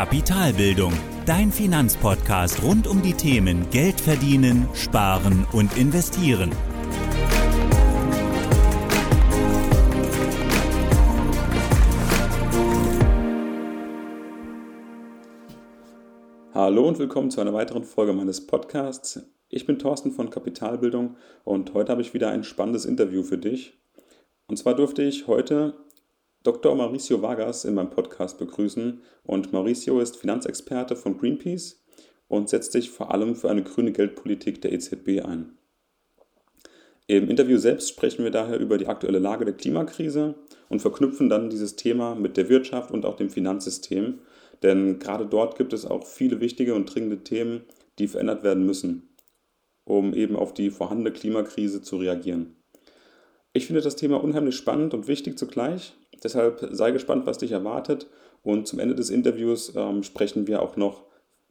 Kapitalbildung, dein Finanzpodcast rund um die Themen Geld verdienen, sparen und investieren. Hallo und willkommen zu einer weiteren Folge meines Podcasts. Ich bin Thorsten von Kapitalbildung und heute habe ich wieder ein spannendes Interview für dich. Und zwar durfte ich heute Dr. Mauricio Vargas in meinem Podcast begrüßen. Und Mauricio ist Finanzexperte von Greenpeace und setzt sich vor allem für eine grüne Geldpolitik der EZB ein. Im Interview selbst sprechen wir daher über die aktuelle Lage der Klimakrise und verknüpfen dann dieses Thema mit der Wirtschaft und auch dem Finanzsystem, denn gerade dort gibt es auch viele wichtige und dringende Themen, die verändert werden müssen, um eben auf die vorhandene Klimakrise zu reagieren. Ich finde das Thema unheimlich spannend und wichtig zugleich Deshalb sei gespannt, was dich erwartet. Und zum Ende des Interviews ähm, sprechen wir auch noch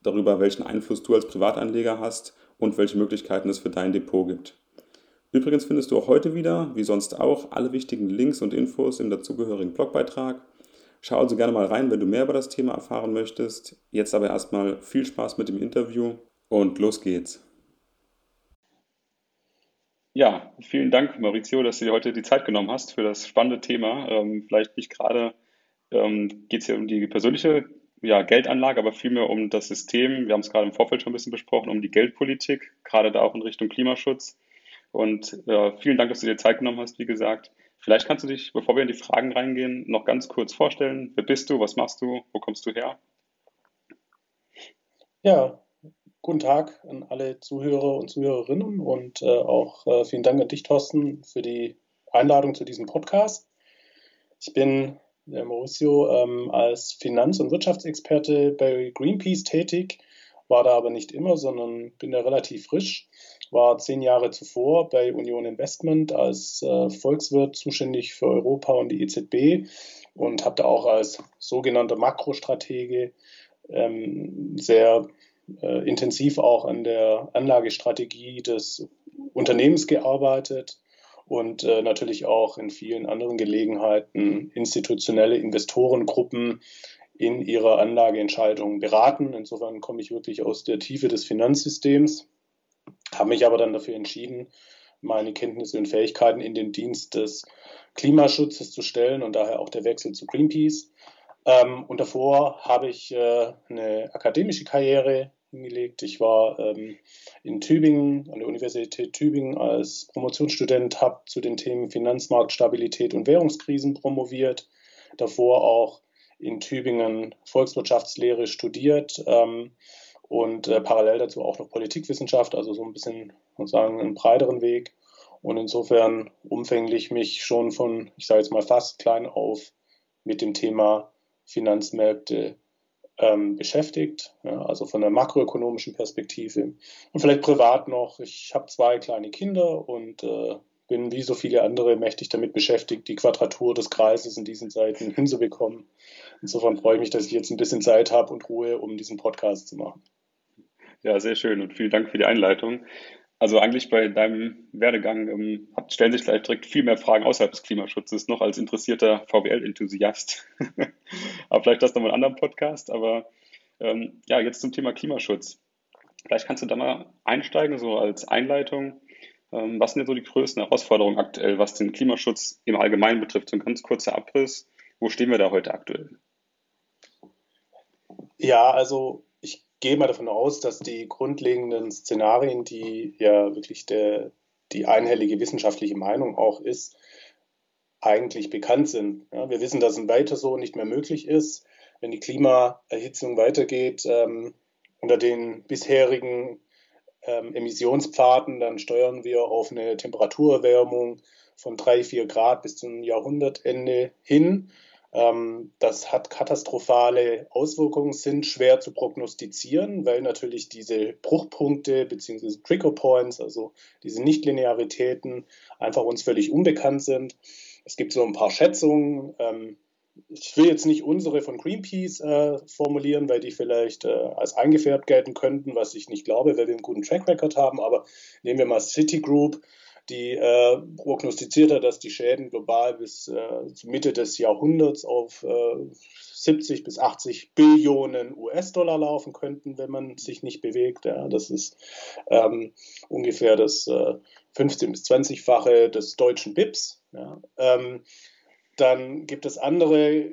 darüber, welchen Einfluss du als Privatanleger hast und welche Möglichkeiten es für dein Depot gibt. Übrigens findest du auch heute wieder, wie sonst auch, alle wichtigen Links und Infos im dazugehörigen Blogbeitrag. Schau also gerne mal rein, wenn du mehr über das Thema erfahren möchtest. Jetzt aber erstmal viel Spaß mit dem Interview und los geht's. Ja, vielen Dank, Maurizio, dass du dir heute die Zeit genommen hast für das spannende Thema. Ähm, vielleicht nicht gerade ähm, geht es hier um die persönliche ja, Geldanlage, aber vielmehr um das System. Wir haben es gerade im Vorfeld schon ein bisschen besprochen, um die Geldpolitik, gerade da auch in Richtung Klimaschutz. Und äh, vielen Dank, dass du dir Zeit genommen hast, wie gesagt. Vielleicht kannst du dich, bevor wir in die Fragen reingehen, noch ganz kurz vorstellen. Wer bist du? Was machst du? Wo kommst du her? Ja, Guten Tag an alle Zuhörer und Zuhörerinnen und äh, auch äh, vielen Dank an dich, Thorsten, für die Einladung zu diesem Podcast. Ich bin der Mauricio ähm, als Finanz- und Wirtschaftsexperte bei Greenpeace tätig, war da aber nicht immer, sondern bin da relativ frisch. War zehn Jahre zuvor bei Union Investment als äh, Volkswirt zuständig für Europa und die EZB und habe da auch als sogenannter Makrostratege ähm, sehr äh, intensiv auch an der Anlagestrategie des Unternehmens gearbeitet und äh, natürlich auch in vielen anderen Gelegenheiten institutionelle Investorengruppen in ihrer Anlageentscheidung beraten. Insofern komme ich wirklich aus der Tiefe des Finanzsystems, habe mich aber dann dafür entschieden, meine Kenntnisse und Fähigkeiten in den Dienst des Klimaschutzes zu stellen und daher auch der Wechsel zu Greenpeace. Ähm, und davor habe ich äh, eine akademische Karriere hingelegt. Ich war ähm, in Tübingen, an der Universität Tübingen als Promotionsstudent, habe zu den Themen Finanzmarktstabilität und Währungskrisen promoviert. Davor auch in Tübingen Volkswirtschaftslehre studiert ähm, und äh, parallel dazu auch noch Politikwissenschaft, also so ein bisschen, muss sagen, einen breiteren Weg. Und insofern umfänglich mich schon von, ich sage jetzt mal fast klein auf, mit dem Thema Finanzmärkte ähm, beschäftigt, ja, also von der makroökonomischen Perspektive. Und vielleicht privat noch, ich habe zwei kleine Kinder und äh, bin wie so viele andere mächtig damit beschäftigt, die Quadratur des Kreises in diesen Zeiten hinzubekommen. Insofern freue ich mich, dass ich jetzt ein bisschen Zeit habe und Ruhe, um diesen Podcast zu machen. Ja, sehr schön und vielen Dank für die Einleitung. Also eigentlich bei deinem Werdegang ähm, stellen sich gleich direkt viel mehr Fragen außerhalb des Klimaschutzes noch als interessierter VWL-Enthusiast. aber vielleicht das nochmal in einem anderen Podcast. Aber ähm, ja, jetzt zum Thema Klimaschutz. Vielleicht kannst du da mal einsteigen, so als Einleitung. Ähm, was sind denn so die größten Herausforderungen aktuell, was den Klimaschutz im Allgemeinen betrifft? So ein ganz kurzer Abriss. Wo stehen wir da heute aktuell? Ja, also gehe mal davon aus, dass die grundlegenden Szenarien, die ja wirklich der, die einhellige wissenschaftliche Meinung auch ist, eigentlich bekannt sind. Ja, wir wissen, dass ein weiter so nicht mehr möglich ist. Wenn die Klimaerhitzung weitergeht ähm, unter den bisherigen ähm, Emissionspfaden, dann steuern wir auf eine Temperaturerwärmung von drei, vier Grad bis zum Jahrhundertende hin. Ähm, das hat katastrophale Auswirkungen, sind schwer zu prognostizieren, weil natürlich diese Bruchpunkte bzw. Trigger Points, also diese Nichtlinearitäten, einfach uns völlig unbekannt sind. Es gibt so ein paar Schätzungen. Ähm, ich will jetzt nicht unsere von Greenpeace äh, formulieren, weil die vielleicht äh, als eingefärbt gelten könnten, was ich nicht glaube, weil wir einen guten Track Record haben. Aber nehmen wir mal Citigroup, die äh, prognostiziert hat, dass die Schäden global bis äh, Mitte des Jahrhunderts auf äh, 70 bis 80 Billionen US-Dollar laufen könnten, wenn man sich nicht bewegt. Ja, das ist ähm, ungefähr das äh, 15 bis 20-fache des deutschen BIPs. Ja. Ähm, dann gibt es andere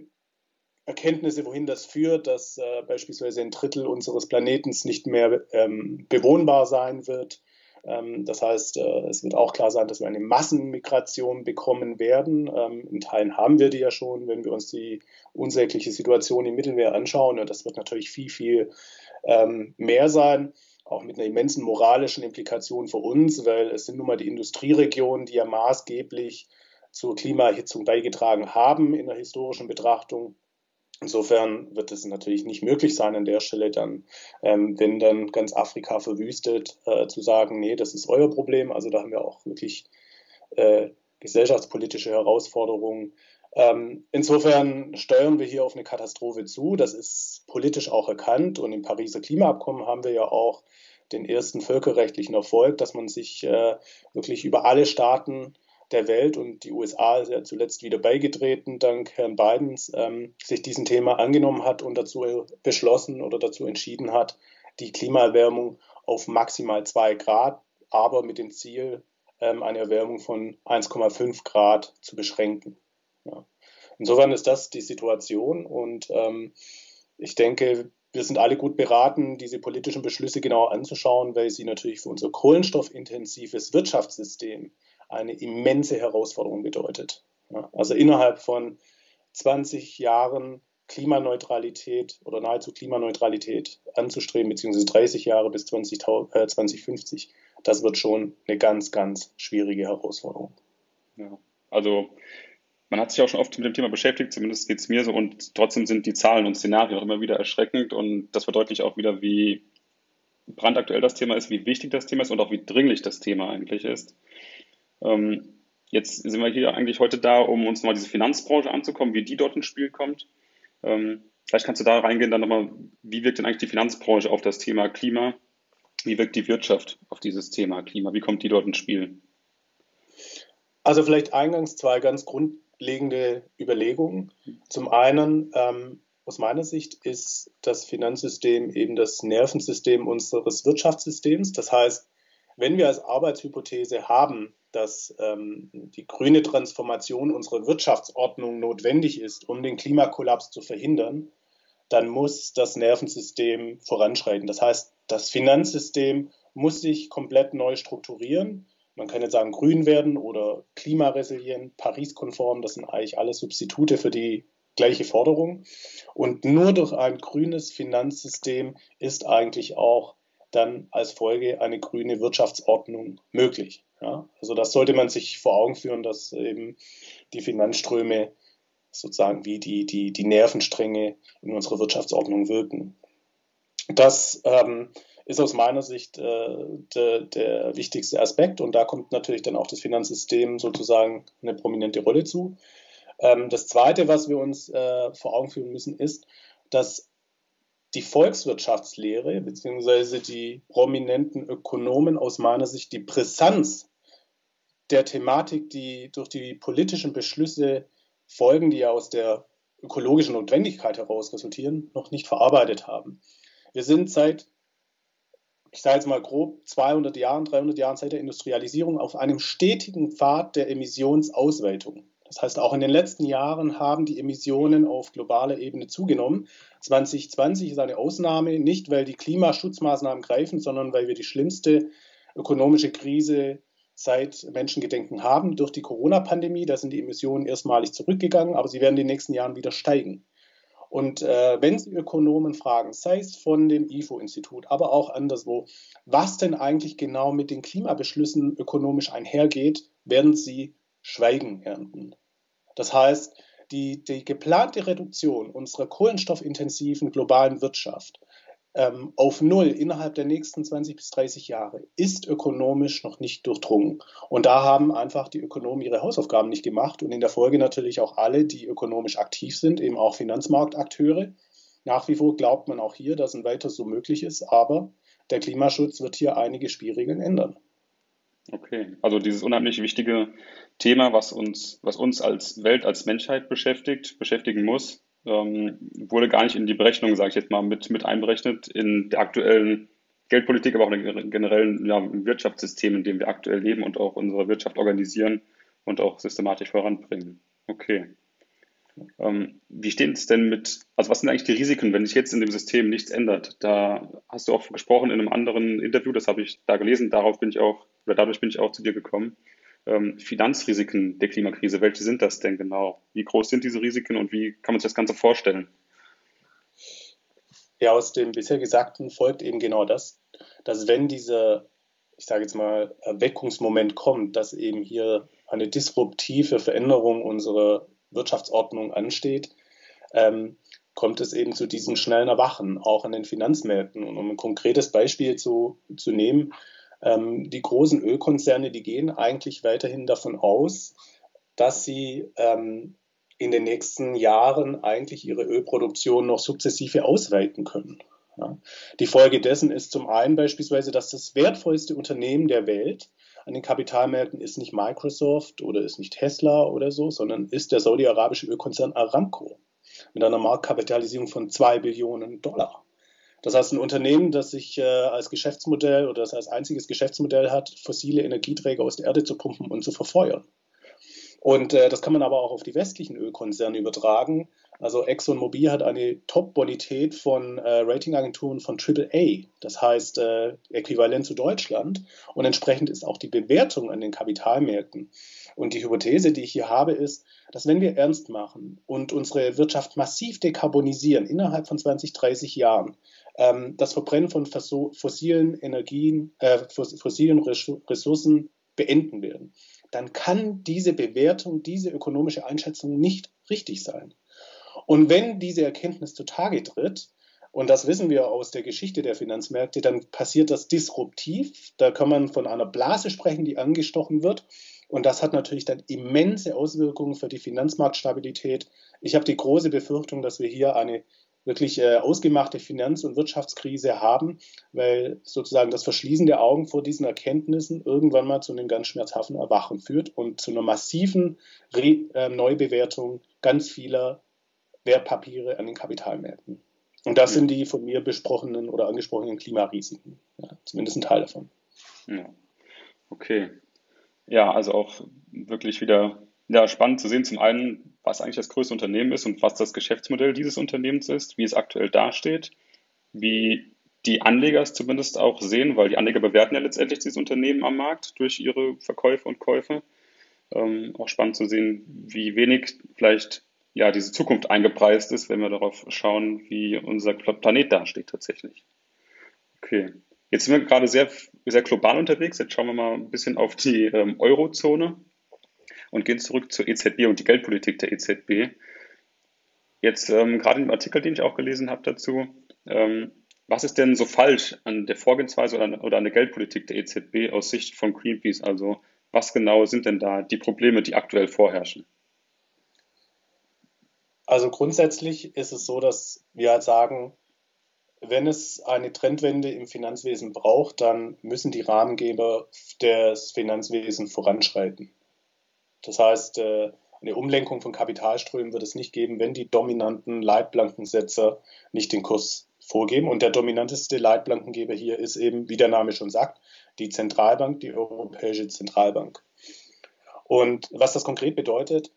Erkenntnisse, wohin das führt, dass äh, beispielsweise ein Drittel unseres Planetens nicht mehr ähm, bewohnbar sein wird. Ähm, das heißt, äh, es wird auch klar sein, dass wir eine Massenmigration bekommen werden. Ähm, in Teilen haben wir die ja schon, wenn wir uns die unsägliche Situation im Mittelmeer anschauen. Und das wird natürlich viel, viel ähm, mehr sein auch mit einer immensen moralischen Implikation für uns, weil es sind nun mal die Industrieregionen, die ja maßgeblich zur Klimaerhitzung beigetragen haben in der historischen Betrachtung. Insofern wird es natürlich nicht möglich sein, an der Stelle dann, ähm, wenn dann ganz Afrika verwüstet, äh, zu sagen, nee, das ist euer Problem. Also da haben wir auch wirklich äh, gesellschaftspolitische Herausforderungen. Ähm, insofern steuern wir hier auf eine Katastrophe zu. Das ist politisch auch erkannt. Und im Pariser Klimaabkommen haben wir ja auch den ersten völkerrechtlichen Erfolg, dass man sich äh, wirklich über alle Staaten der Welt und die USA ist ja zuletzt wieder beigetreten, dank Herrn Bidens, ähm, sich diesem Thema angenommen hat und dazu beschlossen oder dazu entschieden hat, die Klimaerwärmung auf maximal zwei Grad, aber mit dem Ziel, ähm, eine Erwärmung von 1,5 Grad zu beschränken. Ja. Insofern ist das die Situation und ähm, ich denke, wir sind alle gut beraten, diese politischen Beschlüsse genau anzuschauen, weil sie natürlich für unser kohlenstoffintensives Wirtschaftssystem eine immense Herausforderung bedeutet. Also innerhalb von 20 Jahren Klimaneutralität oder nahezu Klimaneutralität anzustreben, beziehungsweise 30 Jahre bis 20, äh, 2050, das wird schon eine ganz, ganz schwierige Herausforderung. Ja, also man hat sich auch schon oft mit dem Thema beschäftigt, zumindest geht es mir so, und trotzdem sind die Zahlen und Szenarien auch immer wieder erschreckend und das verdeutlicht auch wieder, wie brandaktuell das Thema ist, wie wichtig das Thema ist und auch wie dringlich das Thema eigentlich ist. Ähm, jetzt sind wir hier eigentlich heute da, um uns mal diese Finanzbranche anzukommen, wie die dort ins Spiel kommt. Ähm, vielleicht kannst du da reingehen, dann nochmal, wie wirkt denn eigentlich die Finanzbranche auf das Thema Klima? Wie wirkt die Wirtschaft auf dieses Thema Klima? Wie kommt die dort ins Spiel? Also vielleicht eingangs zwei ganz grundlegende Überlegungen. Zum einen, ähm, aus meiner Sicht ist das Finanzsystem eben das Nervensystem unseres Wirtschaftssystems. Das heißt, wenn wir als Arbeitshypothese haben, dass ähm, die grüne Transformation unserer Wirtschaftsordnung notwendig ist, um den Klimakollaps zu verhindern, dann muss das Nervensystem voranschreiten. Das heißt, das Finanzsystem muss sich komplett neu strukturieren. Man kann jetzt sagen, grün werden oder klimaresilient, Paris-konform, das sind eigentlich alle Substitute für die gleiche Forderung. Und nur durch ein grünes Finanzsystem ist eigentlich auch dann als Folge eine grüne Wirtschaftsordnung möglich. Ja, also das sollte man sich vor Augen führen, dass eben die Finanzströme sozusagen wie die, die, die Nervenstränge in unserer Wirtschaftsordnung wirken. Das ähm, ist aus meiner Sicht äh, de, der wichtigste Aspekt und da kommt natürlich dann auch das Finanzsystem sozusagen eine prominente Rolle zu. Ähm, das Zweite, was wir uns äh, vor Augen führen müssen, ist, dass die Volkswirtschaftslehre bzw. die prominenten Ökonomen aus meiner Sicht die Brisanz der Thematik, die durch die politischen Beschlüsse folgen, die ja aus der ökologischen Notwendigkeit heraus resultieren, noch nicht verarbeitet haben. Wir sind seit, ich sage jetzt mal grob, 200 Jahren, 300 Jahren seit der Industrialisierung auf einem stetigen Pfad der Emissionsausweitung. Das heißt, auch in den letzten Jahren haben die Emissionen auf globaler Ebene zugenommen. 2020 ist eine Ausnahme, nicht weil die Klimaschutzmaßnahmen greifen, sondern weil wir die schlimmste ökonomische Krise seit Menschengedenken haben durch die Corona-Pandemie. Da sind die Emissionen erstmalig zurückgegangen, aber sie werden in den nächsten Jahren wieder steigen. Und äh, wenn Sie Ökonomen fragen, sei es von dem IFO-Institut, aber auch anderswo, was denn eigentlich genau mit den Klimabeschlüssen ökonomisch einhergeht, werden Sie Schweigen ernten. Das heißt, die, die geplante Reduktion unserer kohlenstoffintensiven globalen Wirtschaft ähm, auf Null innerhalb der nächsten 20 bis 30 Jahre ist ökonomisch noch nicht durchdrungen. Und da haben einfach die Ökonomen ihre Hausaufgaben nicht gemacht und in der Folge natürlich auch alle, die ökonomisch aktiv sind, eben auch Finanzmarktakteure. Nach wie vor glaubt man auch hier, dass ein weiter so möglich ist, aber der Klimaschutz wird hier einige Spielregeln ändern. Okay, also dieses unheimlich wichtige Thema, was uns, was uns als Welt, als Menschheit beschäftigt, beschäftigen muss, ähm, wurde gar nicht in die Berechnung, sage ich jetzt mal, mit, mit einberechnet in der aktuellen Geldpolitik, aber auch in dem generellen ja, Wirtschaftssystem, in dem wir aktuell leben und auch unsere Wirtschaft organisieren und auch systematisch voranbringen. Okay. Ähm, wie steht es denn mit, also was sind eigentlich die Risiken, wenn sich jetzt in dem System nichts ändert? Da hast du auch gesprochen in einem anderen Interview, das habe ich da gelesen, darauf bin ich auch, oder dadurch bin ich auch zu dir gekommen. Ähm, Finanzrisiken der Klimakrise, welche sind das denn genau? Wie groß sind diese Risiken und wie kann man sich das Ganze vorstellen? Ja, aus dem bisher Gesagten folgt eben genau das, dass wenn dieser, ich sage jetzt mal, Erweckungsmoment kommt, dass eben hier eine disruptive Veränderung unserer Wirtschaftsordnung ansteht, ähm, kommt es eben zu diesem schnellen Erwachen, auch an den Finanzmärkten. Und um ein konkretes Beispiel zu, zu nehmen, ähm, die großen Ölkonzerne, die gehen eigentlich weiterhin davon aus, dass sie ähm, in den nächsten Jahren eigentlich ihre Ölproduktion noch sukzessive ausweiten können. Ja. Die Folge dessen ist zum einen beispielsweise, dass das wertvollste Unternehmen der Welt an den Kapitalmärkten ist nicht Microsoft oder ist nicht Tesla oder so, sondern ist der saudi-arabische Ölkonzern Aramco mit einer Marktkapitalisierung von zwei Billionen Dollar. Das heißt, ein Unternehmen, das sich äh, als Geschäftsmodell oder das als einziges Geschäftsmodell hat, fossile Energieträger aus der Erde zu pumpen und zu verfeuern. Und äh, das kann man aber auch auf die westlichen Ölkonzerne übertragen. Also ExxonMobil hat eine Top-Bonität von äh, Ratingagenturen von AAA, das heißt äh, äquivalent zu Deutschland. Und entsprechend ist auch die Bewertung an den Kapitalmärkten. Und die Hypothese, die ich hier habe, ist, dass wenn wir ernst machen und unsere Wirtschaft massiv dekarbonisieren innerhalb von 20, 30 Jahren, ähm, das Verbrennen von fossilen Energien, äh, fossilen Ressourcen beenden werden dann kann diese Bewertung, diese ökonomische Einschätzung nicht richtig sein. Und wenn diese Erkenntnis zutage tritt, und das wissen wir aus der Geschichte der Finanzmärkte, dann passiert das disruptiv. Da kann man von einer Blase sprechen, die angestochen wird. Und das hat natürlich dann immense Auswirkungen für die Finanzmarktstabilität. Ich habe die große Befürchtung, dass wir hier eine wirklich äh, ausgemachte Finanz- und Wirtschaftskrise haben, weil sozusagen das Verschließen der Augen vor diesen Erkenntnissen irgendwann mal zu einem ganz schmerzhaften Erwachen führt und zu einer massiven Re äh, Neubewertung ganz vieler Wertpapiere an den Kapitalmärkten. Und das ja. sind die von mir besprochenen oder angesprochenen Klimarisiken. Ja, zumindest ein Teil davon. Ja. Okay. Ja, also auch wirklich wieder ja, spannend zu sehen. Zum einen, was eigentlich das größte Unternehmen ist und was das Geschäftsmodell dieses Unternehmens ist, wie es aktuell dasteht, wie die Anleger es zumindest auch sehen, weil die Anleger bewerten ja letztendlich dieses Unternehmen am Markt durch ihre Verkäufe und Käufe. Ähm, auch spannend zu sehen, wie wenig vielleicht ja diese Zukunft eingepreist ist, wenn wir darauf schauen, wie unser Planet dasteht tatsächlich. Okay. Jetzt sind wir gerade sehr, sehr global unterwegs. Jetzt schauen wir mal ein bisschen auf die ähm, Eurozone und gehen zurück zur EZB und die Geldpolitik der EZB. Jetzt ähm, gerade im Artikel, den ich auch gelesen habe dazu, ähm, was ist denn so falsch an der Vorgehensweise oder, oder an der Geldpolitik der EZB aus Sicht von Greenpeace? Also was genau sind denn da die Probleme, die aktuell vorherrschen? Also grundsätzlich ist es so, dass wir halt sagen, wenn es eine Trendwende im Finanzwesen braucht, dann müssen die Rahmengeber des Finanzwesens voranschreiten. Das heißt, äh, eine Umlenkung von Kapitalströmen wird es nicht geben, wenn die dominanten Leitplankensetzer nicht den Kurs vorgeben. Und der dominanteste Leitplankengeber hier ist eben, wie der Name schon sagt, die Zentralbank, die Europäische Zentralbank. Und was das konkret bedeutet,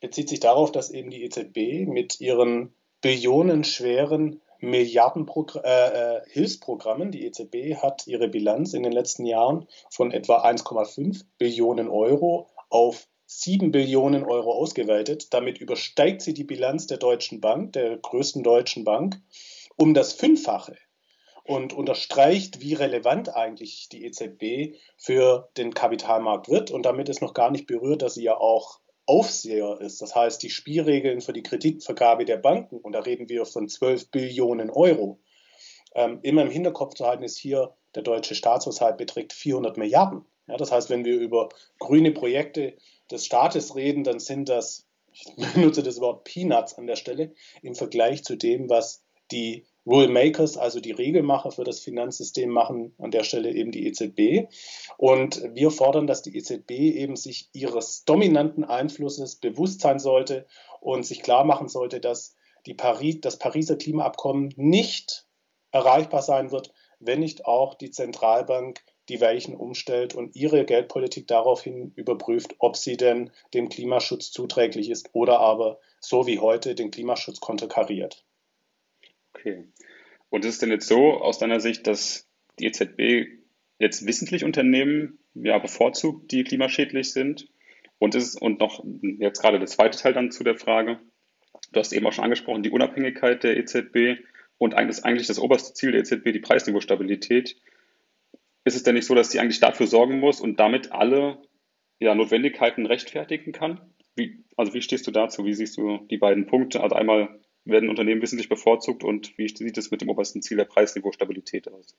bezieht sich darauf, dass eben die EZB mit ihren billionenschweren Milliardenhilfsprogrammen, äh, äh, die EZB hat ihre Bilanz in den letzten Jahren von etwa 1,5 Billionen Euro auf 7 Billionen Euro ausgeweitet. Damit übersteigt sie die Bilanz der Deutschen Bank, der größten deutschen Bank, um das Fünffache und unterstreicht, wie relevant eigentlich die EZB für den Kapitalmarkt wird. Und damit ist noch gar nicht berührt, dass sie ja auch Aufseher ist. Das heißt, die Spielregeln für die Kreditvergabe der Banken, und da reden wir von 12 Billionen Euro, ähm, immer im Hinterkopf zu halten ist hier, der deutsche Staatshaushalt beträgt 400 Milliarden. Ja, das heißt, wenn wir über grüne Projekte des Staates reden, dann sind das, ich benutze das Wort Peanuts an der Stelle, im Vergleich zu dem, was die Rule Makers, also die Regelmacher für das Finanzsystem, machen an der Stelle eben die EZB. Und wir fordern, dass die EZB eben sich ihres dominanten Einflusses bewusst sein sollte und sich klar machen sollte, dass die Paris, das Pariser Klimaabkommen nicht erreichbar sein wird, wenn nicht auch die Zentralbank die Weichen umstellt und ihre Geldpolitik daraufhin überprüft, ob sie denn dem Klimaschutz zuträglich ist oder aber so wie heute den Klimaschutz konterkariert. Okay. Und ist es denn jetzt so aus deiner Sicht, dass die EZB jetzt wissentlich Unternehmen ja, bevorzugt, die klimaschädlich sind? Und ist und noch jetzt gerade der zweite Teil dann zu der Frage. Du hast eben auch schon angesprochen, die Unabhängigkeit der EZB und eigentlich, das oberste Ziel der EZB, die Preisniveaustabilität. Ist es denn nicht so, dass sie eigentlich dafür sorgen muss und damit alle ja, Notwendigkeiten rechtfertigen kann? Wie, also wie stehst du dazu? Wie siehst du die beiden Punkte? Also einmal werden Unternehmen wissentlich bevorzugt und wie sieht es mit dem obersten Ziel der Preisniveau-Stabilität aus?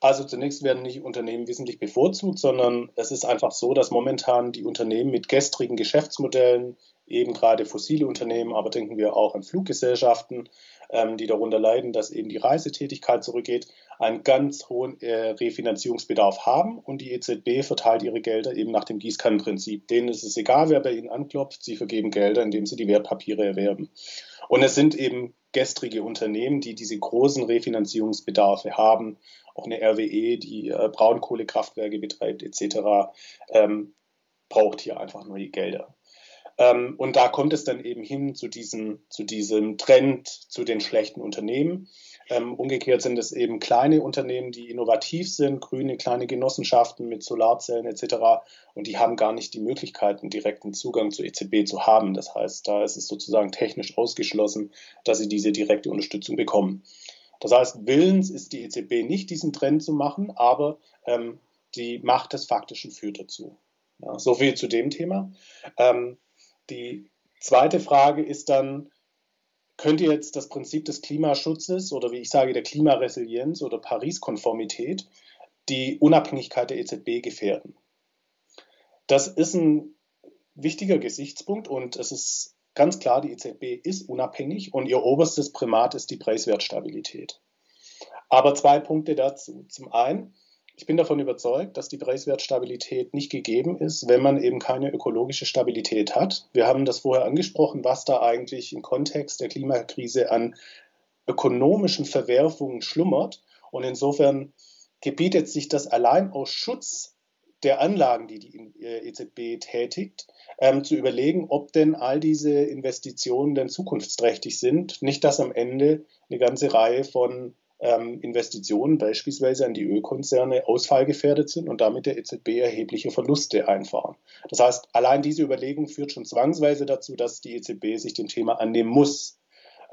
Also zunächst werden nicht Unternehmen wesentlich bevorzugt, sondern es ist einfach so, dass momentan die Unternehmen mit gestrigen Geschäftsmodellen, eben gerade fossile Unternehmen, aber denken wir auch an Fluggesellschaften, ähm, die darunter leiden, dass eben die Reisetätigkeit zurückgeht, einen ganz hohen äh, Refinanzierungsbedarf haben und die EZB verteilt ihre Gelder eben nach dem Gießkannenprinzip. Denen ist es egal, wer bei ihnen anklopft, sie vergeben Gelder, indem sie die Wertpapiere erwerben. Und es sind eben gestrige Unternehmen, die diese großen Refinanzierungsbedarfe haben, auch eine RWE, die äh, Braunkohlekraftwerke betreibt etc., ähm, braucht hier einfach neue Gelder. Ähm, und da kommt es dann eben hin zu diesem, zu diesem Trend zu den schlechten Unternehmen. Ähm, umgekehrt sind es eben kleine Unternehmen, die innovativ sind, grüne kleine Genossenschaften mit Solarzellen etc. Und die haben gar nicht die Möglichkeiten, direkten Zugang zur EZB zu haben. Das heißt, da ist es sozusagen technisch ausgeschlossen, dass sie diese direkte Unterstützung bekommen. Das heißt, willens ist die EZB nicht, diesen Trend zu machen, aber ähm, die Macht des Faktischen führt dazu. Ja, so viel zu dem Thema. Ähm, die zweite Frage ist dann, könnte jetzt das Prinzip des Klimaschutzes oder wie ich sage, der Klimaresilienz oder Paris-Konformität die Unabhängigkeit der EZB gefährden? Das ist ein wichtiger Gesichtspunkt und es ist ganz klar, die EZB ist unabhängig und ihr oberstes Primat ist die Preiswertstabilität. Aber zwei Punkte dazu. Zum einen, ich bin davon überzeugt, dass die Preiswertstabilität nicht gegeben ist, wenn man eben keine ökologische Stabilität hat. Wir haben das vorher angesprochen, was da eigentlich im Kontext der Klimakrise an ökonomischen Verwerfungen schlummert. Und insofern gebietet sich das allein aus Schutz der Anlagen, die die EZB tätigt, ähm, zu überlegen, ob denn all diese Investitionen denn zukunftsträchtig sind. Nicht, dass am Ende eine ganze Reihe von ähm, Investitionen beispielsweise an die Ölkonzerne ausfallgefährdet sind und damit der EZB erhebliche Verluste einfahren. Das heißt, allein diese Überlegung führt schon zwangsweise dazu, dass die EZB sich dem Thema annehmen muss.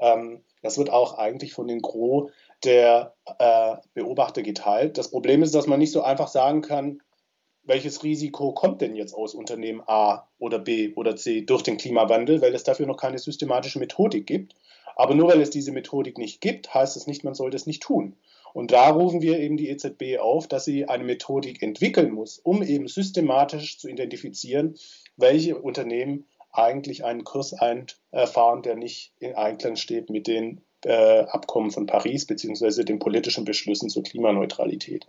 Ähm, das wird auch eigentlich von den Gros der äh, Beobachter geteilt. Das Problem ist, dass man nicht so einfach sagen kann, welches Risiko kommt denn jetzt aus Unternehmen A oder B oder C durch den Klimawandel, weil es dafür noch keine systematische Methodik gibt. Aber nur weil es diese Methodik nicht gibt, heißt es nicht, man sollte es nicht tun. Und da rufen wir eben die EZB auf, dass sie eine Methodik entwickeln muss, um eben systematisch zu identifizieren, welche Unternehmen eigentlich einen Kurs einfahren, der nicht in Einklang steht mit den äh, Abkommen von Paris beziehungsweise den politischen Beschlüssen zur Klimaneutralität.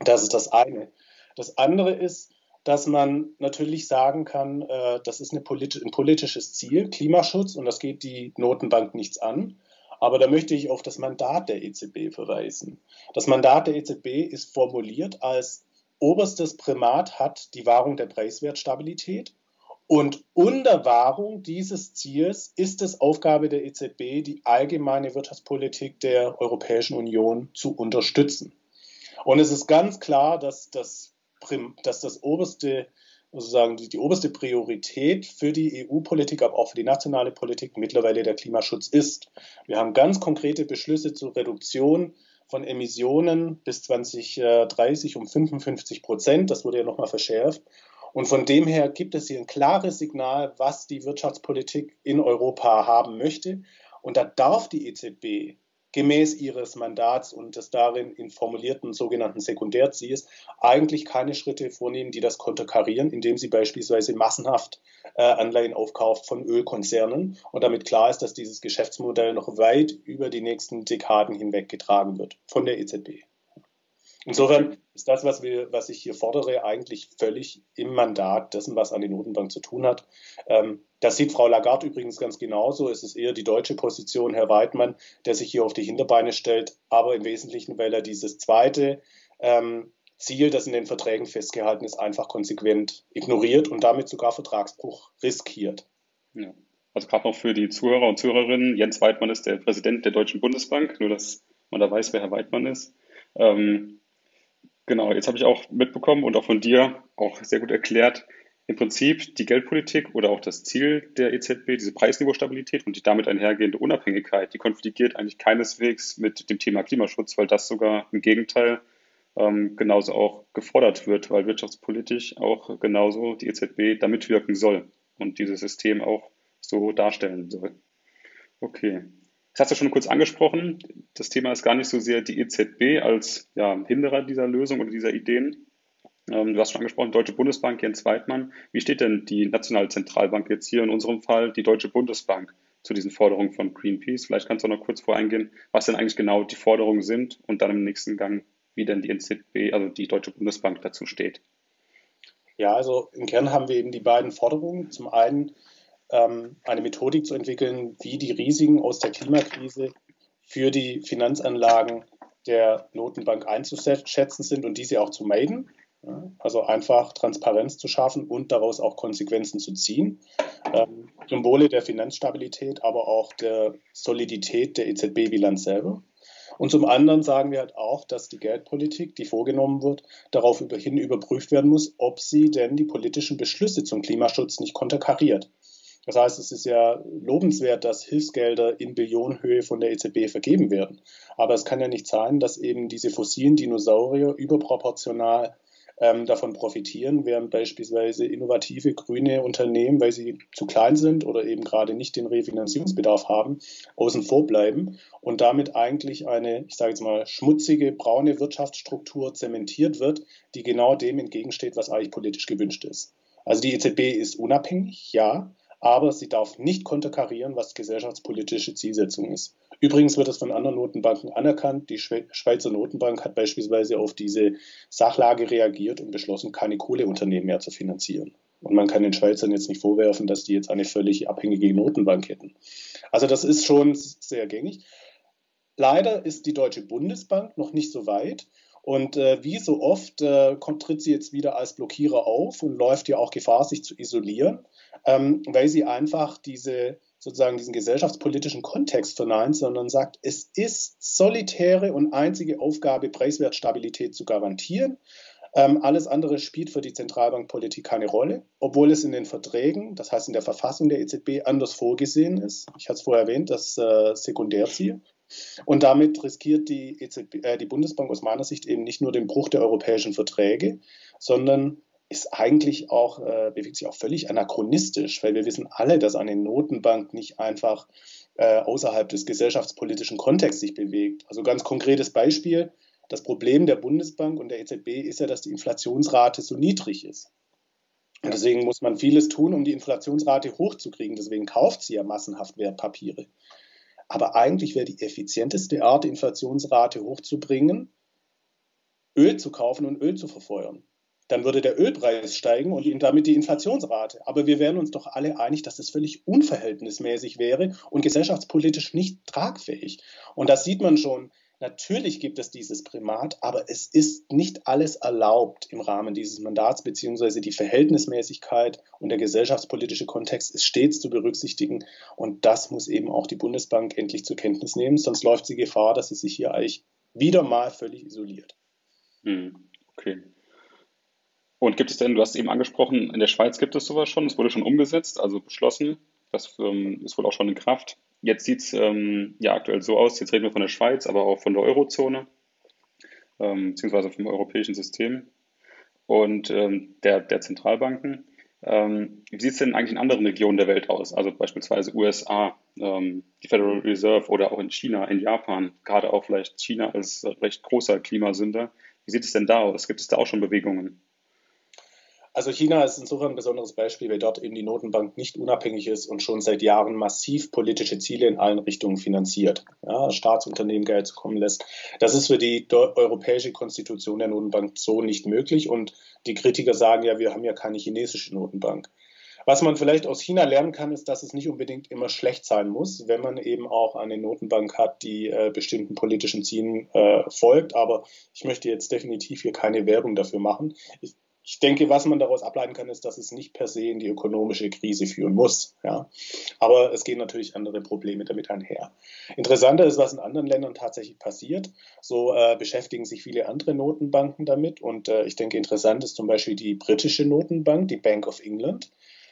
Das ist das eine. Das andere ist, dass man natürlich sagen kann, äh, das ist politi ein politisches Ziel, Klimaschutz, und das geht die Notenbank nichts an. Aber da möchte ich auf das Mandat der EZB verweisen. Das Mandat der EZB ist formuliert als oberstes Primat hat die Wahrung der Preiswertstabilität. Und unter Wahrung dieses Ziels ist es Aufgabe der EZB, die allgemeine Wirtschaftspolitik der Europäischen Union zu unterstützen. Und es ist ganz klar, dass das dass das oberste, sozusagen die, die oberste Priorität für die EU-Politik, aber auch für die nationale Politik mittlerweile der Klimaschutz ist. Wir haben ganz konkrete Beschlüsse zur Reduktion von Emissionen bis 2030 um 55 Prozent. Das wurde ja nochmal verschärft. Und von dem her gibt es hier ein klares Signal, was die Wirtschaftspolitik in Europa haben möchte. Und da darf die EZB gemäß ihres Mandats und des darin in formulierten sogenannten Sekundärziels eigentlich keine Schritte vornehmen, die das konterkarieren, indem sie beispielsweise massenhaft äh, Anleihen aufkauft von Ölkonzernen und damit klar ist, dass dieses Geschäftsmodell noch weit über die nächsten Dekaden hinweg getragen wird von der EZB. Insofern ist das, was, wir, was ich hier fordere, eigentlich völlig im Mandat dessen, was an die Notenbank zu tun hat. Ähm, das sieht Frau Lagarde übrigens ganz genauso. Es ist eher die deutsche Position, Herr Weidmann, der sich hier auf die Hinterbeine stellt, aber im Wesentlichen, weil er dieses zweite ähm, Ziel, das in den Verträgen festgehalten ist, einfach konsequent ignoriert und damit sogar Vertragsbruch riskiert. Ja. Also gerade noch für die Zuhörer und Zuhörerinnen, Jens Weidmann ist der Präsident der Deutschen Bundesbank, nur dass man da weiß, wer Herr Weidmann ist. Ähm, Genau, jetzt habe ich auch mitbekommen und auch von dir auch sehr gut erklärt, im Prinzip die Geldpolitik oder auch das Ziel der EZB, diese Preisniveaustabilität und die damit einhergehende Unabhängigkeit, die konfligiert eigentlich keineswegs mit dem Thema Klimaschutz, weil das sogar im Gegenteil ähm, genauso auch gefordert wird, weil wirtschaftspolitisch auch genauso die EZB da mitwirken soll und dieses System auch so darstellen soll. Okay. Das hast du schon kurz angesprochen. Das Thema ist gar nicht so sehr die EZB als ja, Hinderer dieser Lösung oder dieser Ideen. Ähm, du hast schon angesprochen, Deutsche Bundesbank, Jens Weidmann. Wie steht denn die Nationale Zentralbank jetzt hier in unserem Fall, die Deutsche Bundesbank, zu diesen Forderungen von Greenpeace? Vielleicht kannst du noch kurz voreingehen, was denn eigentlich genau die Forderungen sind und dann im nächsten Gang, wie denn die EZB, also die Deutsche Bundesbank dazu steht. Ja, also im Kern haben wir eben die beiden Forderungen. Zum einen ähm, eine Methodik zu entwickeln, wie die Risiken aus der Klimakrise für die Finanzanlagen der Notenbank einzuschätzen sind und diese auch zu meiden. Also einfach Transparenz zu schaffen und daraus auch Konsequenzen zu ziehen. Ähm, zum der Finanzstabilität, aber auch der Solidität der EZB-Bilanz selber. Und zum anderen sagen wir halt auch, dass die Geldpolitik, die vorgenommen wird, darauf hin überprüft werden muss, ob sie denn die politischen Beschlüsse zum Klimaschutz nicht konterkariert. Das heißt, es ist ja lobenswert, dass Hilfsgelder in Billionenhöhe von der EZB vergeben werden. Aber es kann ja nicht sein, dass eben diese fossilen Dinosaurier überproportional ähm, davon profitieren, während beispielsweise innovative grüne Unternehmen, weil sie zu klein sind oder eben gerade nicht den Refinanzierungsbedarf haben, außen vor bleiben und damit eigentlich eine, ich sage jetzt mal, schmutzige, braune Wirtschaftsstruktur zementiert wird, die genau dem entgegensteht, was eigentlich politisch gewünscht ist. Also die EZB ist unabhängig, ja, aber sie darf nicht konterkarieren, was gesellschaftspolitische Zielsetzung ist. Übrigens wird das von anderen Notenbanken anerkannt. Die Schweizer Notenbank hat beispielsweise auf diese Sachlage reagiert und beschlossen, keine Kohleunternehmen mehr zu finanzieren. Und man kann den Schweizern jetzt nicht vorwerfen, dass die jetzt eine völlig abhängige Notenbank hätten. Also das ist schon sehr gängig. Leider ist die Deutsche Bundesbank noch nicht so weit. Und äh, wie so oft äh, kommt, tritt sie jetzt wieder als Blockierer auf und läuft ja auch Gefahr, sich zu isolieren ähm, weil sie einfach diese sozusagen diesen gesellschaftspolitischen Kontext verneint, sondern sagt, es ist solitäre und einzige Aufgabe, Preiswertstabilität zu garantieren. Ähm, alles andere spielt für die Zentralbankpolitik keine Rolle, obwohl es in den Verträgen, das heißt in der Verfassung der EZB, anders vorgesehen ist. Ich hatte es vorher erwähnt, das äh, Sekundärziel. Und damit riskiert die, EZB, äh, die Bundesbank aus meiner Sicht eben nicht nur den Bruch der europäischen Verträge, sondern ist eigentlich auch, äh, bewegt sich auch völlig anachronistisch, weil wir wissen alle, dass eine Notenbank nicht einfach äh, außerhalb des gesellschaftspolitischen Kontexts sich bewegt. Also ganz konkretes Beispiel, das Problem der Bundesbank und der EZB ist ja, dass die Inflationsrate so niedrig ist. Und deswegen muss man vieles tun, um die Inflationsrate hochzukriegen. Deswegen kauft sie ja massenhaft Wertpapiere. Aber eigentlich wäre die effizienteste Art, die Inflationsrate hochzubringen, Öl zu kaufen und Öl zu verfeuern dann würde der Ölpreis steigen und damit die Inflationsrate. Aber wir wären uns doch alle einig, dass das völlig unverhältnismäßig wäre und gesellschaftspolitisch nicht tragfähig. Und das sieht man schon. Natürlich gibt es dieses Primat, aber es ist nicht alles erlaubt im Rahmen dieses Mandats, beziehungsweise die Verhältnismäßigkeit und der gesellschaftspolitische Kontext ist stets zu berücksichtigen. Und das muss eben auch die Bundesbank endlich zur Kenntnis nehmen, sonst läuft sie Gefahr, dass sie sich hier eigentlich wieder mal völlig isoliert. Hm, okay. Und gibt es denn, du hast eben angesprochen, in der Schweiz gibt es sowas schon, es wurde schon umgesetzt, also beschlossen, das ähm, ist wohl auch schon in Kraft. Jetzt sieht es ähm, ja aktuell so aus, jetzt reden wir von der Schweiz, aber auch von der Eurozone, ähm, beziehungsweise vom europäischen System und ähm, der, der Zentralbanken. Ähm, wie sieht es denn eigentlich in anderen Regionen der Welt aus? Also beispielsweise USA, ähm, die Federal Reserve oder auch in China, in Japan, gerade auch vielleicht China als recht großer Klimasünder. Wie sieht es denn da aus? Gibt es da auch schon Bewegungen? Also China ist insofern ein besonderes Beispiel, weil dort eben die Notenbank nicht unabhängig ist und schon seit Jahren massiv politische Ziele in allen Richtungen finanziert, ja, Staatsunternehmen Geld zukommen lässt. Das ist für die europäische Konstitution der Notenbank so nicht möglich und die Kritiker sagen ja, wir haben ja keine chinesische Notenbank. Was man vielleicht aus China lernen kann, ist, dass es nicht unbedingt immer schlecht sein muss, wenn man eben auch eine Notenbank hat, die äh, bestimmten politischen Zielen äh, folgt. Aber ich möchte jetzt definitiv hier keine Werbung dafür machen. Ich, ich denke, was man daraus ableiten kann, ist, dass es nicht per se in die ökonomische Krise führen muss. Ja. Aber es gehen natürlich andere Probleme damit einher. Interessanter ist, was in anderen Ländern tatsächlich passiert. So äh, beschäftigen sich viele andere Notenbanken damit. Und äh, ich denke, interessant ist zum Beispiel die britische Notenbank, die Bank of England.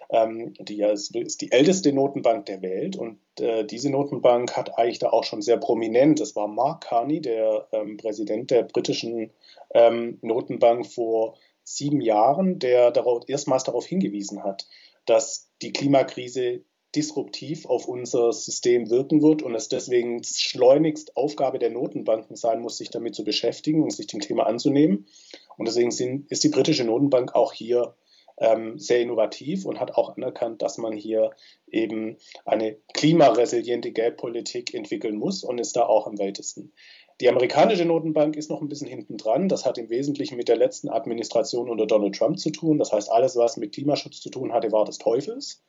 Ähm, die ist, ist, die älteste Notenbank der Welt und äh, diese Notenbank hat eigentlich da auch schon sehr prominent, das war Mark Carney, der ähm, Präsident der britischen ähm, Notenbank vor sieben Jahren, der darauf, erstmals darauf hingewiesen hat, dass die Klimakrise disruptiv auf unser System wirken wird und es deswegen schleunigst Aufgabe der Notenbanken sein muss, sich damit zu beschäftigen und sich dem Thema anzunehmen. Und deswegen sind, ist die britische Notenbank auch hier ähm, sehr innovativ und hat auch anerkannt, dass man hier eben eine klimaresiliente Geldpolitik entwickeln muss und ist da auch am weitesten. Die amerikanische Notenbank ist noch ein bisschen hinten dran. Das hat im Wesentlichen mit der letzten Administration unter Donald Trump zu tun. Das heißt, alles, was mit Klimaschutz zu tun hatte, war des Teufels.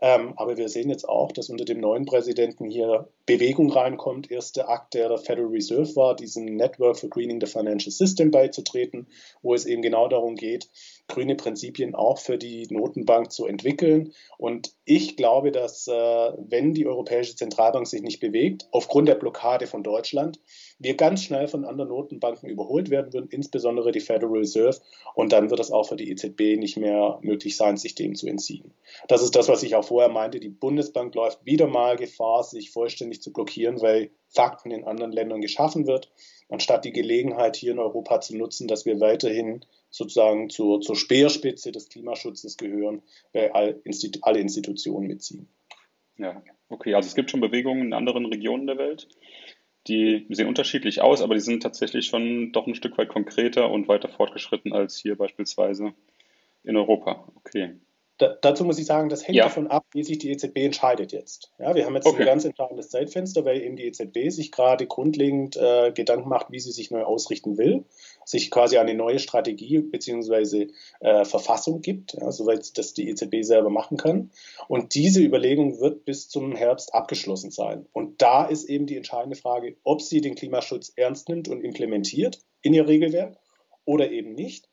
Ähm, aber wir sehen jetzt auch, dass unter dem neuen Präsidenten hier Bewegung reinkommt. Erster Akt der Federal Reserve war, diesem Network for Greening the Financial System beizutreten, wo es eben genau darum geht, grüne Prinzipien auch für die Notenbank zu entwickeln. Und ich glaube, dass äh, wenn die Europäische Zentralbank sich nicht bewegt, aufgrund der Blockade von Deutschland, wir ganz schnell von anderen Notenbanken überholt werden würden, insbesondere die Federal Reserve. Und dann wird es auch für die EZB nicht mehr möglich sein, sich dem zu entziehen. Das ist das, was ich auch vorher meinte. Die Bundesbank läuft wieder mal Gefahr, sich vollständig zu blockieren, weil Fakten in anderen Ländern geschaffen wird, anstatt die Gelegenheit hier in Europa zu nutzen, dass wir weiterhin sozusagen zur, zur Speerspitze des Klimaschutzes gehören, weil all Institu alle Institutionen mitziehen. Ja, okay. Also es gibt schon Bewegungen in anderen Regionen der Welt. Die sehen unterschiedlich aus, aber die sind tatsächlich schon doch ein Stück weit konkreter und weiter fortgeschritten als hier beispielsweise in Europa. Okay. Da, dazu muss ich sagen, das hängt ja. davon ab, wie sich die EZB entscheidet jetzt. Ja, wir haben jetzt okay. ein ganz entscheidendes Zeitfenster, weil eben die EZB sich gerade grundlegend äh, Gedanken macht, wie sie sich neu ausrichten will, sich quasi eine neue Strategie bzw. Äh, Verfassung gibt, ja, soweit das die EZB selber machen kann. Und diese Überlegung wird bis zum Herbst abgeschlossen sein. Und da ist eben die entscheidende Frage, ob sie den Klimaschutz ernst nimmt und implementiert in ihr Regelwerk oder eben nicht.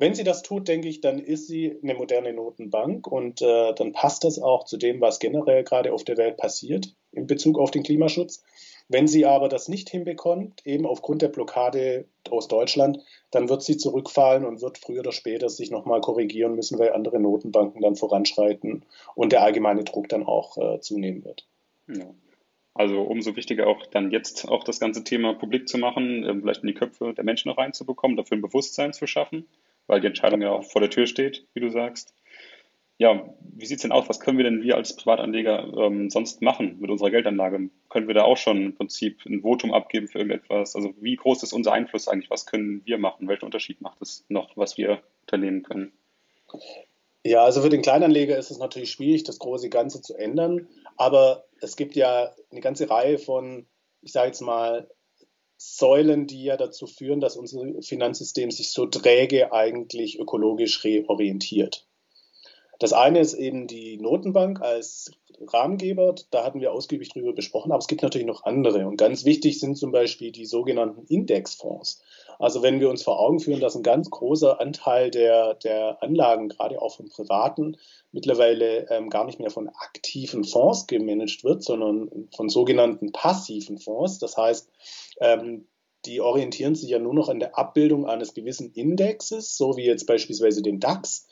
Wenn sie das tut, denke ich, dann ist sie eine moderne Notenbank und äh, dann passt das auch zu dem, was generell gerade auf der Welt passiert in Bezug auf den Klimaschutz. Wenn sie aber das nicht hinbekommt, eben aufgrund der Blockade aus Deutschland, dann wird sie zurückfallen und wird früher oder später sich nochmal korrigieren müssen, weil andere Notenbanken dann voranschreiten und der allgemeine Druck dann auch äh, zunehmen wird. Ja. Also umso wichtiger auch dann jetzt auch das ganze Thema publik zu machen, äh, vielleicht in die Köpfe der Menschen reinzubekommen, dafür ein Bewusstsein zu schaffen weil die Entscheidung ja auch vor der Tür steht, wie du sagst. Ja, wie sieht es denn aus? Was können wir denn wir als Privatanleger ähm, sonst machen mit unserer Geldanlage? Können wir da auch schon im Prinzip ein Votum abgeben für irgendetwas? Also wie groß ist unser Einfluss eigentlich? Was können wir machen? Welchen Unterschied macht es noch, was wir unternehmen können? Ja, also für den Kleinanleger ist es natürlich schwierig, das große Ganze zu ändern. Aber es gibt ja eine ganze Reihe von, ich sage jetzt mal, Säulen, die ja dazu führen, dass unser Finanzsystem sich so träge eigentlich ökologisch reorientiert. Das eine ist eben die Notenbank als Rahmengeber, da hatten wir ausgiebig drüber besprochen, aber es gibt natürlich noch andere. Und ganz wichtig sind zum Beispiel die sogenannten Indexfonds. Also wenn wir uns vor Augen führen, dass ein ganz großer Anteil der, der Anlagen, gerade auch von Privaten, mittlerweile ähm, gar nicht mehr von aktiven Fonds gemanagt wird, sondern von sogenannten passiven Fonds. Das heißt, ähm, die orientieren sich ja nur noch an der Abbildung eines gewissen Indexes, so wie jetzt beispielsweise den DAX.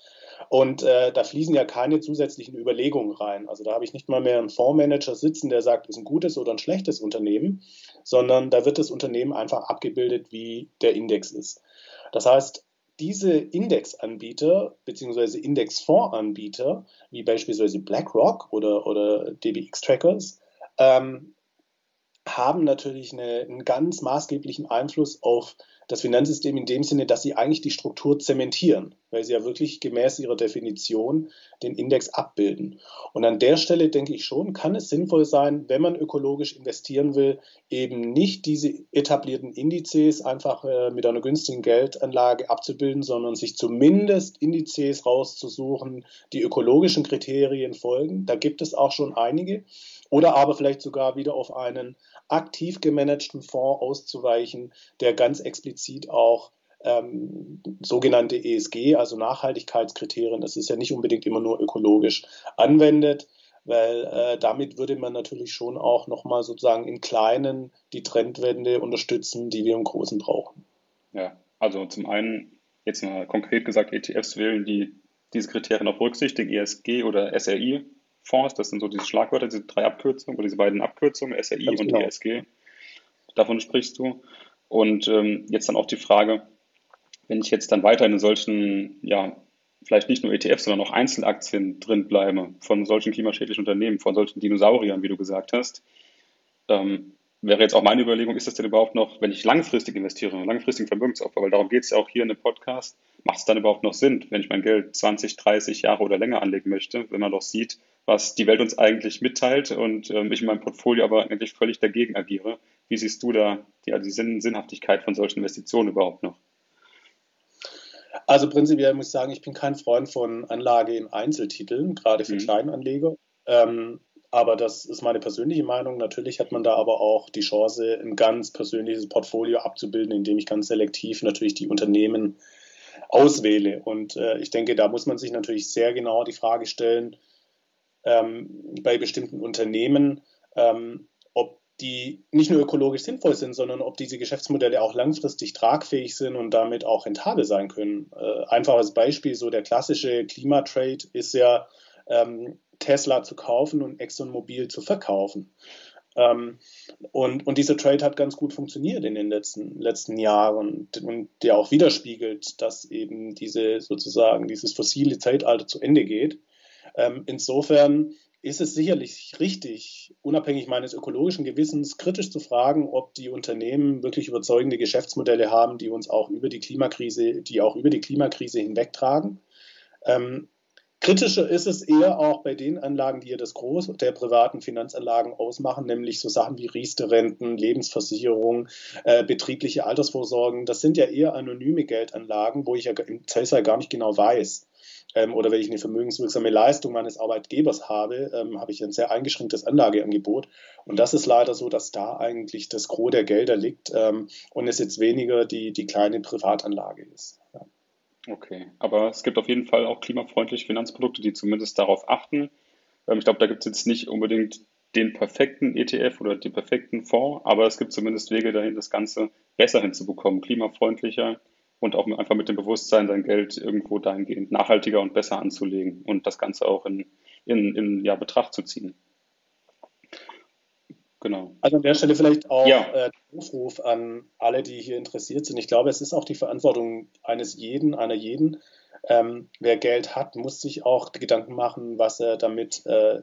Und äh, da fließen ja keine zusätzlichen Überlegungen rein. Also da habe ich nicht mal mehr einen Fondsmanager sitzen, der sagt, ist ein gutes oder ein schlechtes Unternehmen, sondern da wird das Unternehmen einfach abgebildet, wie der Index ist. Das heißt, diese Indexanbieter bzw. Indexfondsanbieter, wie beispielsweise BlackRock oder, oder DBX Trackers, ähm, haben natürlich eine, einen ganz maßgeblichen Einfluss auf das Finanzsystem in dem Sinne, dass sie eigentlich die Struktur zementieren, weil sie ja wirklich gemäß ihrer Definition den Index abbilden. Und an der Stelle denke ich schon, kann es sinnvoll sein, wenn man ökologisch investieren will, eben nicht diese etablierten Indizes einfach äh, mit einer günstigen Geldanlage abzubilden, sondern sich zumindest Indizes rauszusuchen, die ökologischen Kriterien folgen. Da gibt es auch schon einige. Oder aber vielleicht sogar wieder auf einen aktiv gemanagten Fonds auszuweichen, der ganz explizit auch ähm, sogenannte ESG, also Nachhaltigkeitskriterien, das ist ja nicht unbedingt immer nur ökologisch, anwendet, weil äh, damit würde man natürlich schon auch nochmal sozusagen in kleinen die Trendwende unterstützen, die wir im Großen brauchen. Ja, also zum einen jetzt mal konkret gesagt, ETFs wählen, die diese Kriterien auch berücksichtigen, ESG oder SRI, Fonds, das sind so diese Schlagwörter, diese drei Abkürzungen oder diese beiden Abkürzungen, SRI Ganz und genau. ESG. Davon sprichst du. Und ähm, jetzt dann auch die Frage, wenn ich jetzt dann weiter in solchen, ja, vielleicht nicht nur ETFs, sondern auch Einzelaktien drin bleibe, von solchen klimaschädlichen Unternehmen, von solchen Dinosauriern, wie du gesagt hast, ähm, wäre jetzt auch meine Überlegung, ist das denn überhaupt noch, wenn ich langfristig investiere, langfristigen Vermögensaufbau, weil darum geht es ja auch hier in dem Podcast, macht es dann überhaupt noch Sinn, wenn ich mein Geld 20, 30 Jahre oder länger anlegen möchte, wenn man doch sieht, was die Welt uns eigentlich mitteilt und ähm, ich in meinem Portfolio aber eigentlich völlig dagegen agiere. Wie siehst du da die, die Sinn, Sinnhaftigkeit von solchen Investitionen überhaupt noch? Also prinzipiell muss ich sagen, ich bin kein Freund von Anlage in Einzeltiteln, gerade für mhm. Kleinanleger. Ähm, aber das ist meine persönliche Meinung. Natürlich hat man da aber auch die Chance, ein ganz persönliches Portfolio abzubilden, indem ich ganz selektiv natürlich die Unternehmen auswähle. Und äh, ich denke, da muss man sich natürlich sehr genau die Frage stellen, ähm, bei bestimmten Unternehmen, ähm, ob die nicht nur ökologisch sinnvoll sind, sondern ob diese Geschäftsmodelle auch langfristig tragfähig sind und damit auch rentabel sein können. Äh, einfaches Beispiel, so der klassische Klimatrade ist ja, ähm, Tesla zu kaufen und ExxonMobil zu verkaufen. Ähm, und, und dieser Trade hat ganz gut funktioniert in den letzten, letzten Jahren und, und der auch widerspiegelt, dass eben diese sozusagen dieses fossile Zeitalter zu Ende geht. Ähm, insofern ist es sicherlich richtig, unabhängig meines ökologischen Gewissens, kritisch zu fragen, ob die Unternehmen wirklich überzeugende Geschäftsmodelle haben, die uns auch über die Klimakrise, die auch über die Klimakrise hinwegtragen. Ähm, Kritischer ist es eher auch bei den Anlagen, die ja das Groß der privaten Finanzanlagen ausmachen, nämlich so Sachen wie Riester-Renten, Lebensversicherung, äh, betriebliche Altersvorsorgen. Das sind ja eher anonyme Geldanlagen, wo ich ja im Zweifelsfall gar nicht genau weiß, ähm, oder wenn ich eine vermögenswirksame Leistung meines Arbeitgebers habe, ähm, habe ich ein sehr eingeschränktes Anlageangebot. Und das ist leider so, dass da eigentlich das Gros der Gelder liegt ähm, und es jetzt weniger die, die kleine Privatanlage ist. Ja. Okay, aber es gibt auf jeden Fall auch klimafreundliche Finanzprodukte, die zumindest darauf achten. Ähm, ich glaube, da gibt es jetzt nicht unbedingt den perfekten ETF oder den perfekten Fonds, aber es gibt zumindest Wege dahin, das Ganze besser hinzubekommen, klimafreundlicher und auch einfach mit dem Bewusstsein, sein Geld irgendwo dahingehend nachhaltiger und besser anzulegen und das Ganze auch in, in, in ja, Betracht zu ziehen. Genau. Also an der Stelle vielleicht auch ja. äh, Aufruf an alle, die hier interessiert sind. Ich glaube, es ist auch die Verantwortung eines jeden, einer jeden. Ähm, wer Geld hat, muss sich auch Gedanken machen, was er damit äh,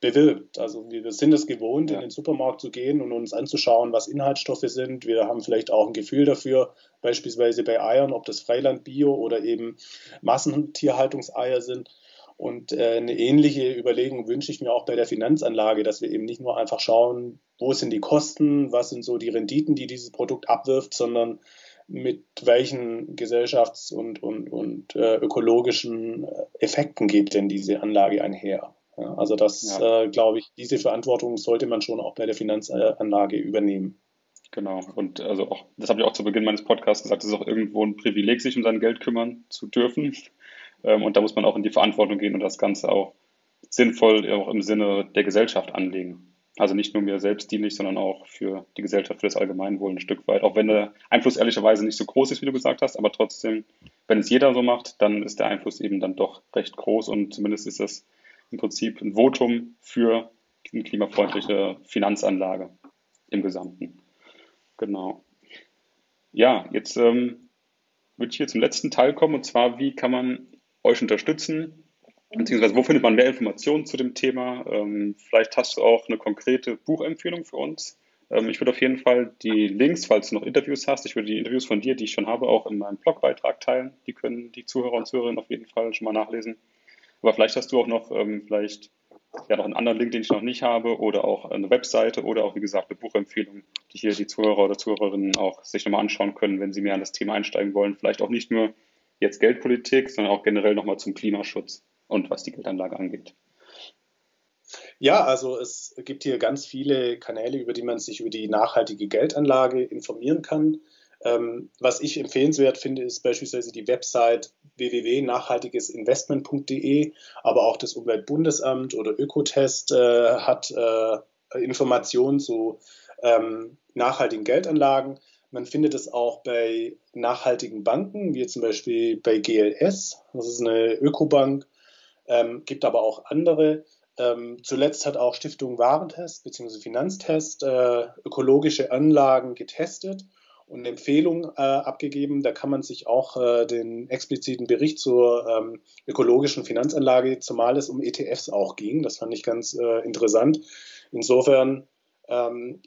bewirbt. Also wir sind es gewohnt, ja. in den Supermarkt zu gehen und uns anzuschauen, was Inhaltsstoffe sind. Wir haben vielleicht auch ein Gefühl dafür, beispielsweise bei Eiern, ob das Freiland Bio oder eben Massentierhaltungseier sind. Und äh, eine ähnliche Überlegung wünsche ich mir auch bei der Finanzanlage, dass wir eben nicht nur einfach schauen, wo sind die Kosten, was sind so die Renditen, die dieses Produkt abwirft, sondern mit welchen gesellschafts- und, und, und äh, ökologischen äh, Effekten geht denn diese Anlage einher. Ja, also das, ja. äh, glaube ich, diese Verantwortung sollte man schon auch bei der Finanzanlage übernehmen. Genau. Und also auch, das habe ich auch zu Beginn meines Podcasts gesagt, es ist auch irgendwo ein Privileg, sich um sein Geld kümmern zu dürfen. Ähm, und da muss man auch in die Verantwortung gehen und das Ganze auch sinnvoll auch im Sinne der Gesellschaft anlegen. Also nicht nur mir selbst dienlich, sondern auch für die Gesellschaft, für das Allgemeinwohl ein Stück weit. Auch wenn der Einfluss ehrlicherweise nicht so groß ist, wie du gesagt hast, aber trotzdem, wenn es jeder so macht, dann ist der Einfluss eben dann doch recht groß und zumindest ist das im Prinzip ein Votum für eine klimafreundliche Finanzanlage im Gesamten. Genau. Ja, jetzt ähm, würde ich hier zum letzten Teil kommen und zwar, wie kann man euch unterstützen? Beziehungsweise, wo findet man mehr Informationen zu dem Thema? Ähm, vielleicht hast du auch eine konkrete Buchempfehlung für uns. Ähm, ich würde auf jeden Fall die Links, falls du noch Interviews hast, ich würde die Interviews von dir, die ich schon habe, auch in meinem Blogbeitrag teilen. Die können die Zuhörer und Zuhörerinnen auf jeden Fall schon mal nachlesen. Aber vielleicht hast du auch noch ähm, vielleicht ja noch einen anderen Link, den ich noch nicht habe, oder auch eine Webseite oder auch, wie gesagt, eine Buchempfehlung, die hier die Zuhörer oder Zuhörerinnen auch sich nochmal anschauen können, wenn sie mehr an das Thema einsteigen wollen. Vielleicht auch nicht nur jetzt Geldpolitik, sondern auch generell nochmal zum Klimaschutz und was die Geldanlage angeht. Ja, also es gibt hier ganz viele Kanäle, über die man sich über die nachhaltige Geldanlage informieren kann. Ähm, was ich empfehlenswert finde, ist beispielsweise die Website www.nachhaltigesinvestment.de, aber auch das Umweltbundesamt oder Ökotest äh, hat äh, Informationen zu ähm, nachhaltigen Geldanlagen. Man findet es auch bei nachhaltigen Banken, wie zum Beispiel bei GLS, das ist eine Ökobank, ähm, gibt aber auch andere. Ähm, zuletzt hat auch Stiftung Warentest bzw. Finanztest äh, ökologische Anlagen getestet und Empfehlungen äh, abgegeben. Da kann man sich auch äh, den expliziten Bericht zur ähm, ökologischen Finanzanlage, zumal es um ETFs auch ging. Das fand ich ganz äh, interessant. Insofern ähm,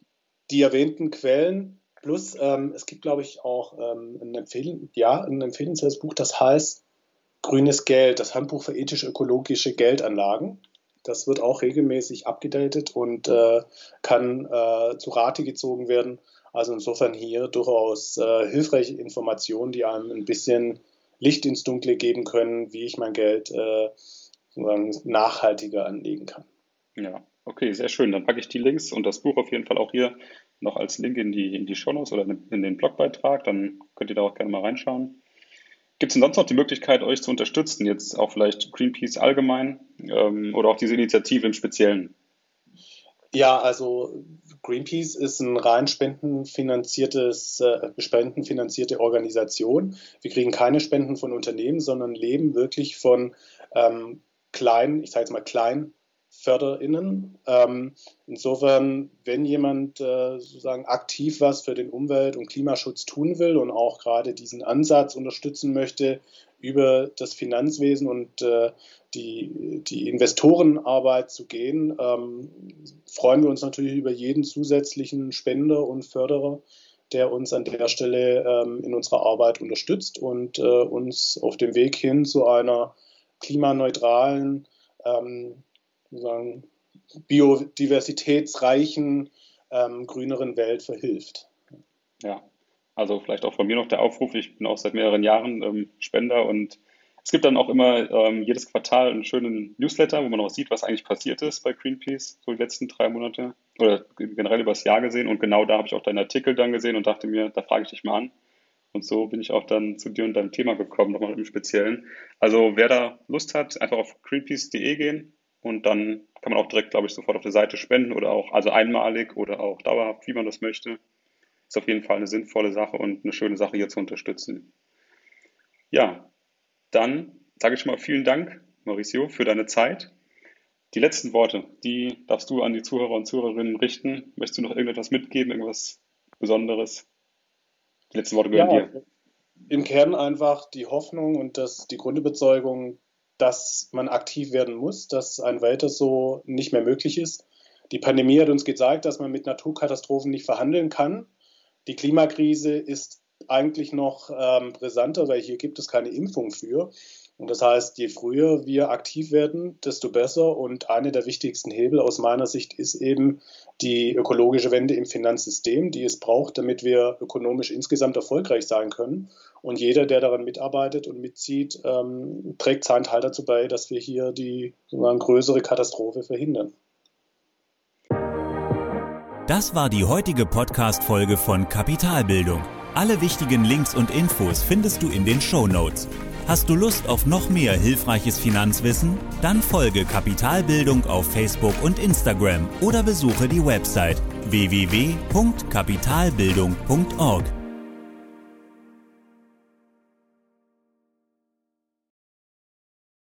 die erwähnten Quellen plus ähm, es gibt, glaube ich, auch ähm, ein, Empfehlen, ja, ein empfehlenswertes Buch, das heißt Grünes Geld, das Handbuch für ethisch-ökologische Geldanlagen. Das wird auch regelmäßig abgedatet und äh, kann äh, zu Rate gezogen werden also insofern hier durchaus äh, hilfreiche Informationen, die einem ein bisschen Licht ins Dunkle geben können, wie ich mein Geld äh, nachhaltiger anlegen kann. Ja, okay, sehr schön. Dann packe ich die Links und das Buch auf jeden Fall auch hier noch als Link in die, in die Shownotes oder in den Blogbeitrag. Dann könnt ihr da auch gerne mal reinschauen. Gibt es denn sonst noch die Möglichkeit, euch zu unterstützen? Jetzt auch vielleicht Greenpeace allgemein ähm, oder auch diese Initiative im Speziellen? Ja, also Greenpeace ist ein rein spendenfinanziertes, äh, spendenfinanzierte Organisation. Wir kriegen keine Spenden von Unternehmen, sondern leben wirklich von ähm, kleinen, ich sage jetzt mal kleinen FörderInnen. Ähm, insofern, wenn jemand äh, sozusagen aktiv was für den Umwelt- und Klimaschutz tun will und auch gerade diesen Ansatz unterstützen möchte, über das Finanzwesen und äh, die, die Investorenarbeit zu gehen, ähm, freuen wir uns natürlich über jeden zusätzlichen Spender und Förderer, der uns an der Stelle ähm, in unserer Arbeit unterstützt und äh, uns auf dem Weg hin zu einer klimaneutralen, ähm, sagen, biodiversitätsreichen, ähm, grüneren Welt verhilft. Ja, also vielleicht auch von mir noch der Aufruf. Ich bin auch seit mehreren Jahren ähm, Spender und es gibt dann auch immer ähm, jedes Quartal einen schönen Newsletter, wo man auch sieht, was eigentlich passiert ist bei Greenpeace, so die letzten drei Monate oder generell über das Jahr gesehen. Und genau da habe ich auch deinen Artikel dann gesehen und dachte mir, da frage ich dich mal an. Und so bin ich auch dann zu dir und deinem Thema gekommen, nochmal im Speziellen. Also wer da Lust hat, einfach auf greenpeace.de gehen und dann kann man auch direkt, glaube ich, sofort auf der Seite spenden oder auch, also einmalig oder auch dauerhaft, wie man das möchte. Ist auf jeden Fall eine sinnvolle Sache und eine schöne Sache hier zu unterstützen. Ja, dann sage ich schon mal vielen Dank, Mauricio, für deine Zeit. Die letzten Worte, die darfst du an die Zuhörer und Zuhörerinnen richten. Möchtest du noch irgendetwas mitgeben, irgendwas Besonderes? Die letzten Worte gehören ja, dir. Im Kern einfach die Hoffnung und das, die Grundüberzeugung, dass man aktiv werden muss, dass ein weiter so nicht mehr möglich ist. Die Pandemie hat uns gezeigt, dass man mit Naturkatastrophen nicht verhandeln kann. Die Klimakrise ist eigentlich noch ähm, brisanter, weil hier gibt es keine Impfung für. Und das heißt, je früher wir aktiv werden, desto besser. Und einer der wichtigsten Hebel aus meiner Sicht ist eben die ökologische Wende im Finanzsystem, die es braucht, damit wir ökonomisch insgesamt erfolgreich sein können. Und jeder, der daran mitarbeitet und mitzieht, ähm, trägt seinen Teil dazu bei, dass wir hier die sozusagen größere Katastrophe verhindern. Das war die heutige Podcast-Folge von Kapitalbildung. Alle wichtigen Links und Infos findest du in den Show Notes. Hast du Lust auf noch mehr hilfreiches Finanzwissen? Dann folge Kapitalbildung auf Facebook und Instagram oder besuche die Website www.kapitalbildung.org.